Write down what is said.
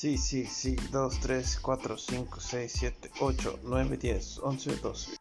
Sí, sí, sí. 2, 3, 4, 5, 6, 7, 8, 9, 10, 11, 12.